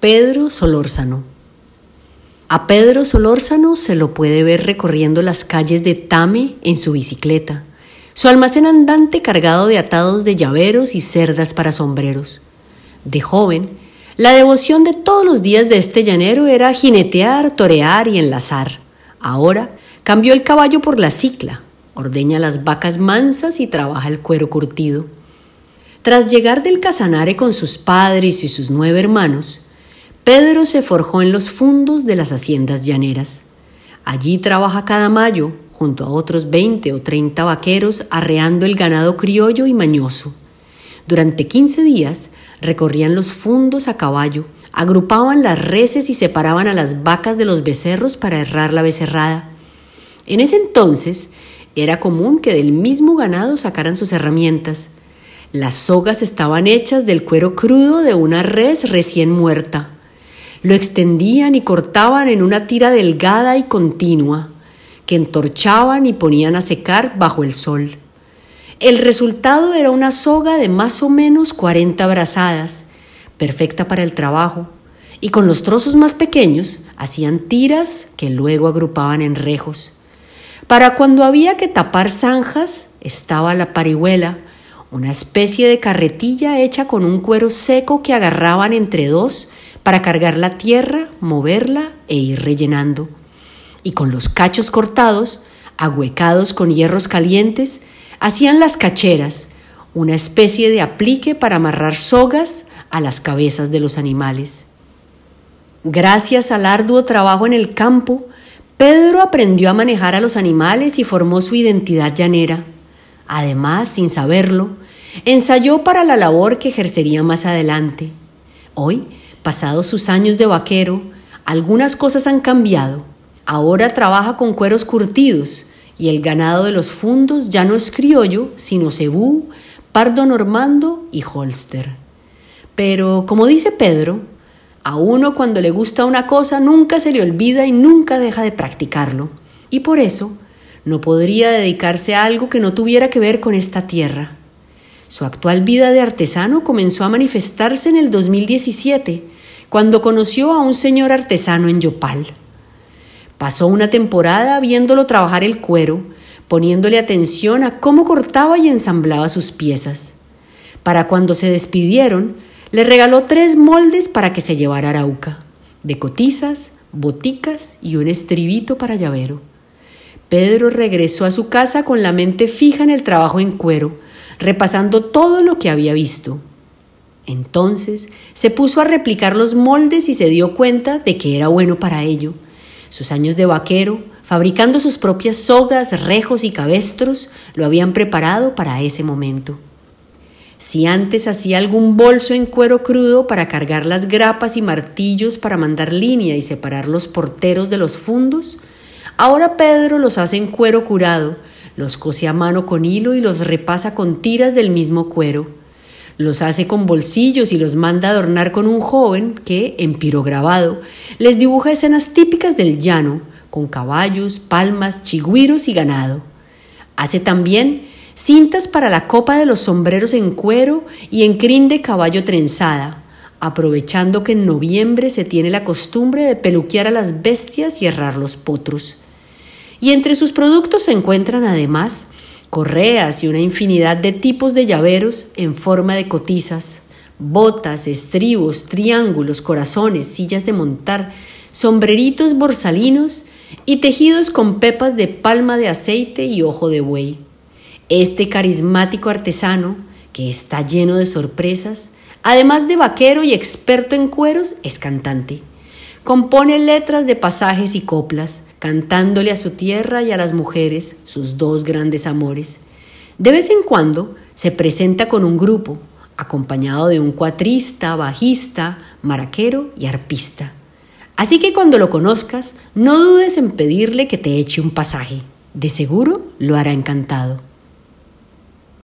Pedro Solórzano. A Pedro Solórzano se lo puede ver recorriendo las calles de Tame en su bicicleta, su almacén andante cargado de atados de llaveros y cerdas para sombreros. De joven, la devoción de todos los días de este llanero era jinetear, torear y enlazar. Ahora cambió el caballo por la cicla, ordeña las vacas mansas y trabaja el cuero curtido. Tras llegar del Casanare con sus padres y sus nueve hermanos, Pedro se forjó en los fundos de las haciendas llaneras. Allí trabaja cada mayo, junto a otros 20 o 30 vaqueros, arreando el ganado criollo y mañoso. Durante 15 días recorrían los fundos a caballo, agrupaban las reses y separaban a las vacas de los becerros para errar la becerrada. En ese entonces era común que del mismo ganado sacaran sus herramientas. Las sogas estaban hechas del cuero crudo de una res recién muerta. Lo extendían y cortaban en una tira delgada y continua, que entorchaban y ponían a secar bajo el sol. El resultado era una soga de más o menos 40 brazadas, perfecta para el trabajo, y con los trozos más pequeños hacían tiras que luego agrupaban en rejos. Para cuando había que tapar zanjas estaba la parihuela, una especie de carretilla hecha con un cuero seco que agarraban entre dos para cargar la tierra, moverla e ir rellenando. Y con los cachos cortados, ahuecados con hierros calientes, hacían las cacheras, una especie de aplique para amarrar sogas a las cabezas de los animales. Gracias al arduo trabajo en el campo, Pedro aprendió a manejar a los animales y formó su identidad llanera. Además, sin saberlo, ensayó para la labor que ejercería más adelante. Hoy Pasados sus años de vaquero, algunas cosas han cambiado. Ahora trabaja con cueros curtidos y el ganado de los fundos ya no es criollo, sino cebú, pardo normando y holster. Pero, como dice Pedro, a uno cuando le gusta una cosa nunca se le olvida y nunca deja de practicarlo. Y por eso no podría dedicarse a algo que no tuviera que ver con esta tierra. Su actual vida de artesano comenzó a manifestarse en el 2017, cuando conoció a un señor artesano en Yopal. Pasó una temporada viéndolo trabajar el cuero, poniéndole atención a cómo cortaba y ensamblaba sus piezas. Para cuando se despidieron, le regaló tres moldes para que se llevara a Arauca, de cotizas, boticas y un estribito para llavero. Pedro regresó a su casa con la mente fija en el trabajo en cuero, repasando todo lo que había visto. Entonces se puso a replicar los moldes y se dio cuenta de que era bueno para ello. Sus años de vaquero, fabricando sus propias sogas, rejos y cabestros, lo habían preparado para ese momento. Si antes hacía algún bolso en cuero crudo para cargar las grapas y martillos para mandar línea y separar los porteros de los fundos, ahora Pedro los hace en cuero curado, los cose a mano con hilo y los repasa con tiras del mismo cuero. Los hace con bolsillos y los manda adornar con un joven que, en pirograbado, les dibuja escenas típicas del llano, con caballos, palmas, chigüiros y ganado. Hace también cintas para la copa de los sombreros en cuero y en crin de caballo trenzada, aprovechando que en noviembre se tiene la costumbre de peluquear a las bestias y errar los potros y entre sus productos se encuentran además correas y una infinidad de tipos de llaveros en forma de cotizas, botas, estribos, triángulos, corazones, sillas de montar, sombreritos borsalinos y tejidos con pepas de palma de aceite y ojo de buey. Este carismático artesano, que está lleno de sorpresas, además de vaquero y experto en cueros, es cantante. Compone letras de pasajes y coplas, cantándole a su tierra y a las mujeres sus dos grandes amores. De vez en cuando se presenta con un grupo, acompañado de un cuatrista, bajista, maraquero y arpista. Así que cuando lo conozcas, no dudes en pedirle que te eche un pasaje. De seguro lo hará encantado.